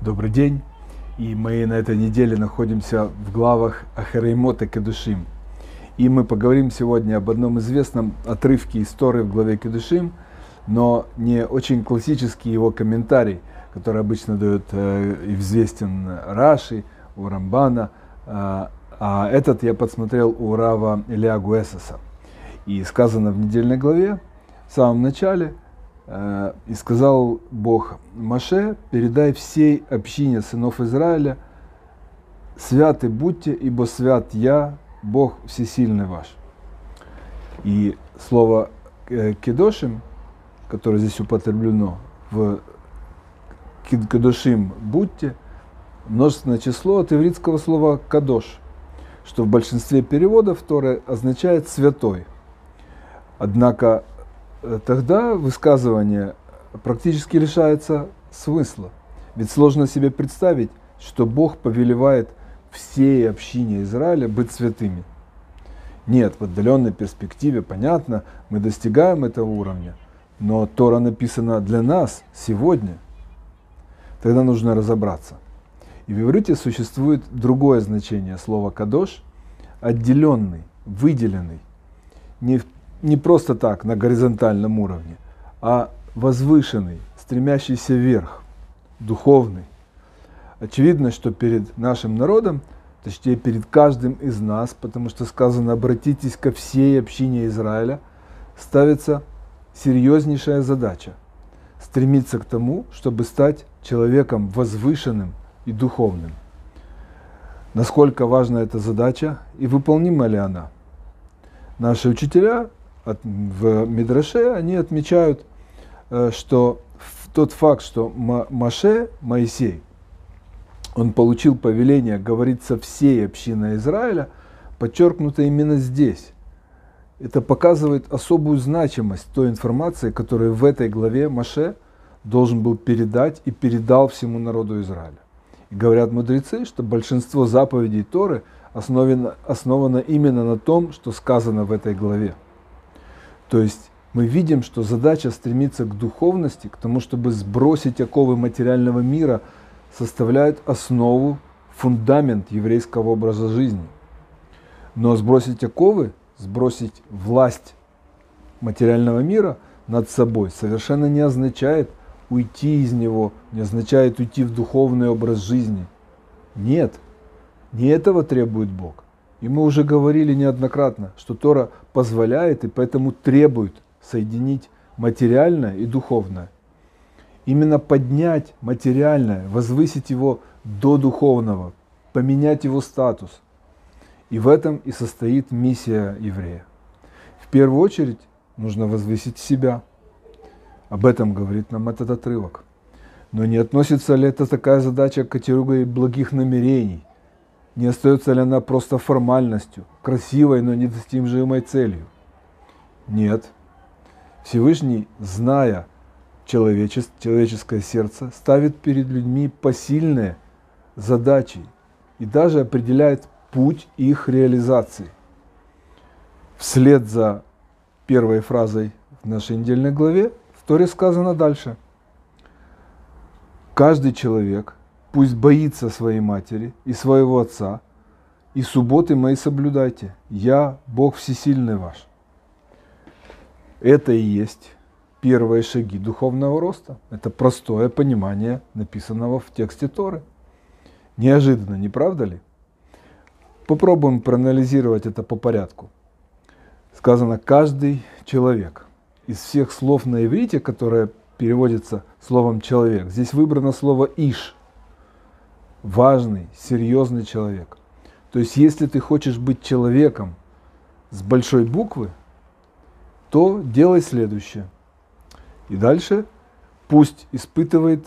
Добрый день. И мы на этой неделе находимся в главах Ахареймота Кедушим. И мы поговорим сегодня об одном известном отрывке истории в главе Кедушим, но не очень классический его комментарий, который обычно дает э, известен Раши, у Рамбана, э, а этот я подсмотрел у Рава Илья Гуэсоса. И сказано в недельной главе, в самом начале, и сказал Бог Маше, передай всей общине сынов Израиля, святы будьте, ибо свят я, Бог всесильный ваш. И слово э, кедошим, которое здесь употреблено в кедошим будьте, множественное число от ивритского слова кадош, что в большинстве переводов Торы означает святой. Однако э, тогда высказывание практически лишается смысла. Ведь сложно себе представить, что Бог повелевает всей общине Израиля быть святыми. Нет, в отдаленной перспективе, понятно, мы достигаем этого уровня, но Тора написана для нас сегодня. Тогда нужно разобраться. И в иврите существует другое значение слова «кадош» – отделенный, выделенный. Не, не просто так, на горизонтальном уровне, а возвышенный, стремящийся вверх, духовный. Очевидно, что перед нашим народом, точнее перед каждым из нас, потому что сказано «обратитесь ко всей общине Израиля», ставится серьезнейшая задача – стремиться к тому, чтобы стать человеком возвышенным и духовным. Насколько важна эта задача и выполнима ли она? Наши учителя в Мидраше, они отмечают, э, что тот факт, что Маше, Моисей – он получил повеление говорить со всей общиной Израиля, подчеркнуто именно здесь. Это показывает особую значимость той информации, которую в этой главе Маше должен был передать и передал всему народу Израиля. И говорят мудрецы, что большинство заповедей Торы основано, основано именно на том, что сказано в этой главе. То есть мы видим, что задача стремится к духовности, к тому, чтобы сбросить оковы материального мира – составляют основу, фундамент еврейского образа жизни. Но сбросить оковы, сбросить власть материального мира над собой совершенно не означает уйти из него, не означает уйти в духовный образ жизни. Нет, не этого требует Бог. И мы уже говорили неоднократно, что Тора позволяет и поэтому требует соединить материальное и духовное именно поднять материальное, возвысить его до духовного, поменять его статус. И в этом и состоит миссия еврея. В первую очередь нужно возвысить себя. Об этом говорит нам этот отрывок. Но не относится ли это такая задача к категории благих намерений? Не остается ли она просто формальностью, красивой, но недостижимой целью? Нет. Всевышний, зная человеческое сердце ставит перед людьми посильные задачи и даже определяет путь их реализации. Вслед за первой фразой в нашей недельной главе в Торе сказано дальше. Каждый человек пусть боится своей матери и своего отца, и субботы мои соблюдайте. Я Бог всесильный ваш. Это и есть первые шаги духовного роста. Это простое понимание написанного в тексте Торы. Неожиданно, не правда ли? Попробуем проанализировать это по порядку. Сказано «каждый человек». Из всех слов на иврите, которое переводится словом «человек», здесь выбрано слово «иш». Важный, серьезный человек. То есть, если ты хочешь быть человеком с большой буквы, то делай следующее – и дальше пусть испытывает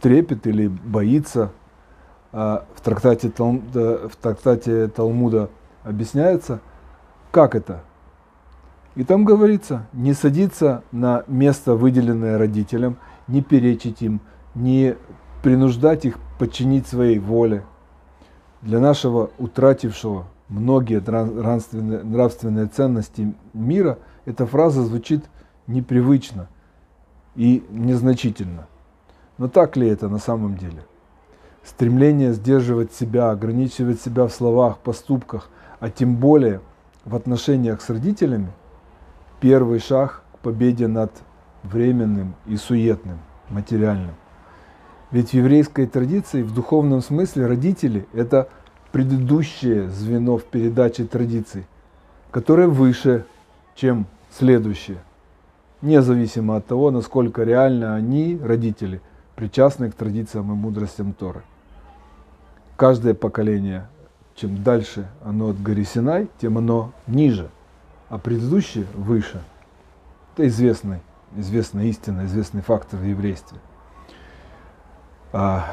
трепет или боится. А в, трактате, в трактате Талмуда объясняется, как это. И там говорится, не садиться на место, выделенное родителям, не перечить им, не принуждать их подчинить своей воле. Для нашего утратившего многие нравственные, ценности мира эта фраза звучит непривычно. и незначительно. Но так ли это на самом деле? Стремление сдерживать себя, ограничивать себя в словах, поступках, а тем более в отношениях с родителями – первый шаг к победе над временным и суетным, материальным. Ведь в еврейской традиции в духовном смысле родители – это предыдущее звено в передаче традиций, которое выше, чем следующее, независимо от того, насколько реально они, родители, причастны к традициям и мудростям Торы. Каждое поколение, чем дальше оно от горы Синай, тем оно ниже, а предыдущее выше. Это известный, известная истина, известный фактор в еврействе. А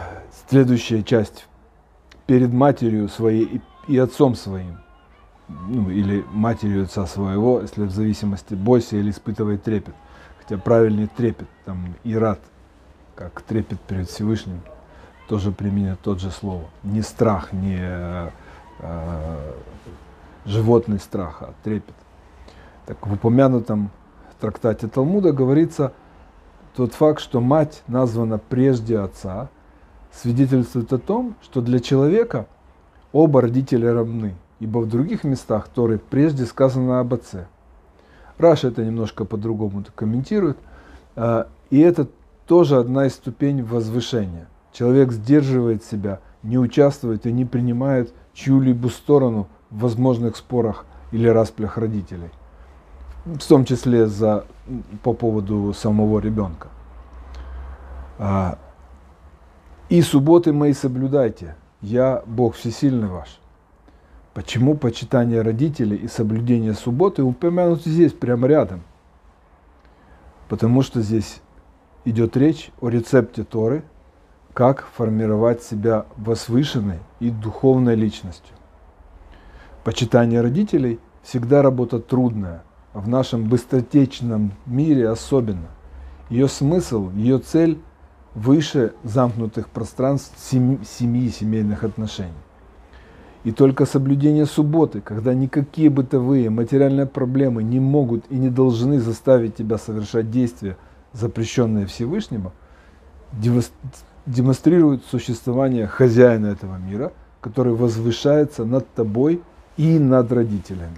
следующая часть перед матерью своей и, отцом своим, ну, или матерью отца своего, если в зависимости, бойся или испытывай трепет. Хотя правильный трепет, там, и рад, как трепет перед Всевышним, тоже применяет тот же слово. Не страх, не э, э, животный страх, а трепет. Так в упомянутом трактате Талмуда говорится тот факт, что мать названа прежде отца, свидетельствует о том, что для человека оба родителя равны, ибо в других местах Торы прежде сказано об отце. Раша это немножко по-другому комментирует, а, и это тоже одна из ступеней возвышения. Человек сдерживает себя, не участвует и не принимает чью-либо сторону в возможных спорах или расплях родителей, в том числе за, по поводу самого ребенка. А, и субботы мои соблюдайте, я Бог всесильный ваш. Почему почитание родителей и соблюдение субботы упомянуты здесь, прямо рядом? Потому что здесь идет речь о рецепте Торы, как формировать себя возвышенной и духовной личностью. Почитание родителей всегда работа трудная, в нашем быстротечном мире особенно. Ее смысл, ее цель – выше замкнутых пространств семьи, семейных отношений. И только соблюдение субботы, когда никакие бытовые материальные проблемы не могут и не должны заставить тебя совершать действия, запрещенные Всевышнему, демонстрирует существование хозяина этого мира, который возвышается над тобой и над родителями.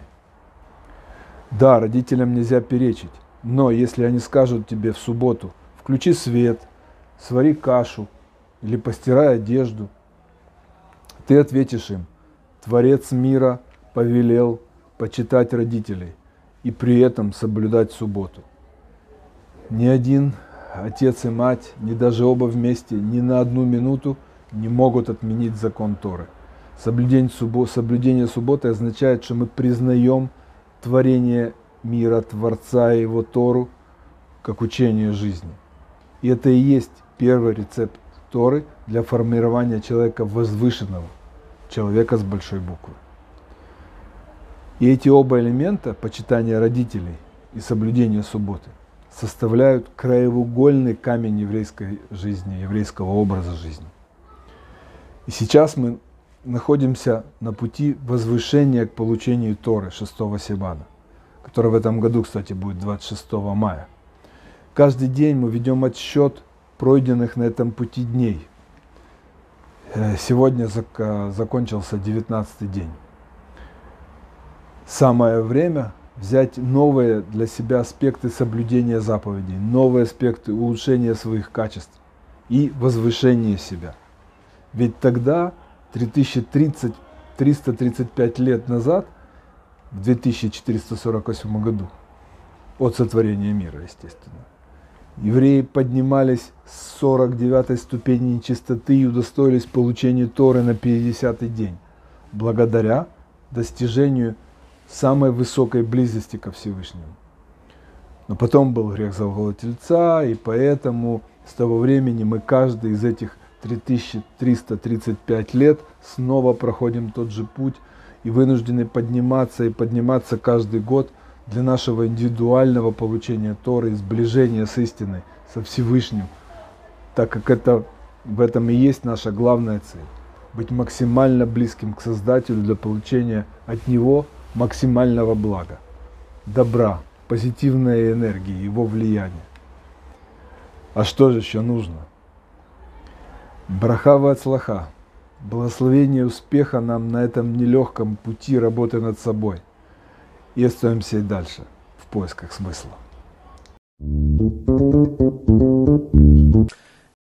Да, родителям нельзя перечить, но если они скажут тебе в субботу, включи свет – свари кашу или постирай одежду. Ты ответишь им, Творец мира повелел почитать родителей и при этом соблюдать субботу. Ни один отец и мать, ни даже оба вместе, ни на одну минуту не могут отменить закон Торы. Соблюдение, соблюдение субботы означает, что мы признаем творение мира, Творца и Его Тору, как учение жизни. И это и есть первый рецепт Торы для формирования человека возвышенного, человека с большой буквы. И эти оба элемента, почитание родителей и соблюдение субботы, составляют краеугольный камень еврейской жизни, еврейского образа жизни. И сейчас мы находимся на пути возвышения к получению Торы 6 Сибана, который в этом году, кстати, будет 26 мая. Каждый день мы ведем отсчет пройденных на этом пути дней. Э, сегодня закончился 19 день. Самое время взять новые для себя аспекты соблюдения заповедей, новые аспекты улучшения своих качеств и возвышения себя. Ведь тогда, 3030, 335 лет назад, в 2448 году, от сотворения мира, естественно, Евреи поднимались с 49 ступени нечистоты и удостоились получения Торы на 50-й день, благодаря достижению самой высокой близости ко Всевышнему. Но потом был грех завола тельца, и поэтому с того времени мы каждый из этих 3335 лет снова проходим тот же путь и вынуждены подниматься и подниматься каждый год – для нашего индивидуального получения Торы, сближения с истиной, со Всевышним, так как это, в этом и есть наша главная цель. Быть максимально близким к Создателю для получения от Него максимального блага, добра, позитивной энергии, Его влияния. А что же еще нужно? Брахава от слаха. Благословение успеха нам на этом нелегком пути работы над собой. И остаемся и дальше в поисках смысла. thank you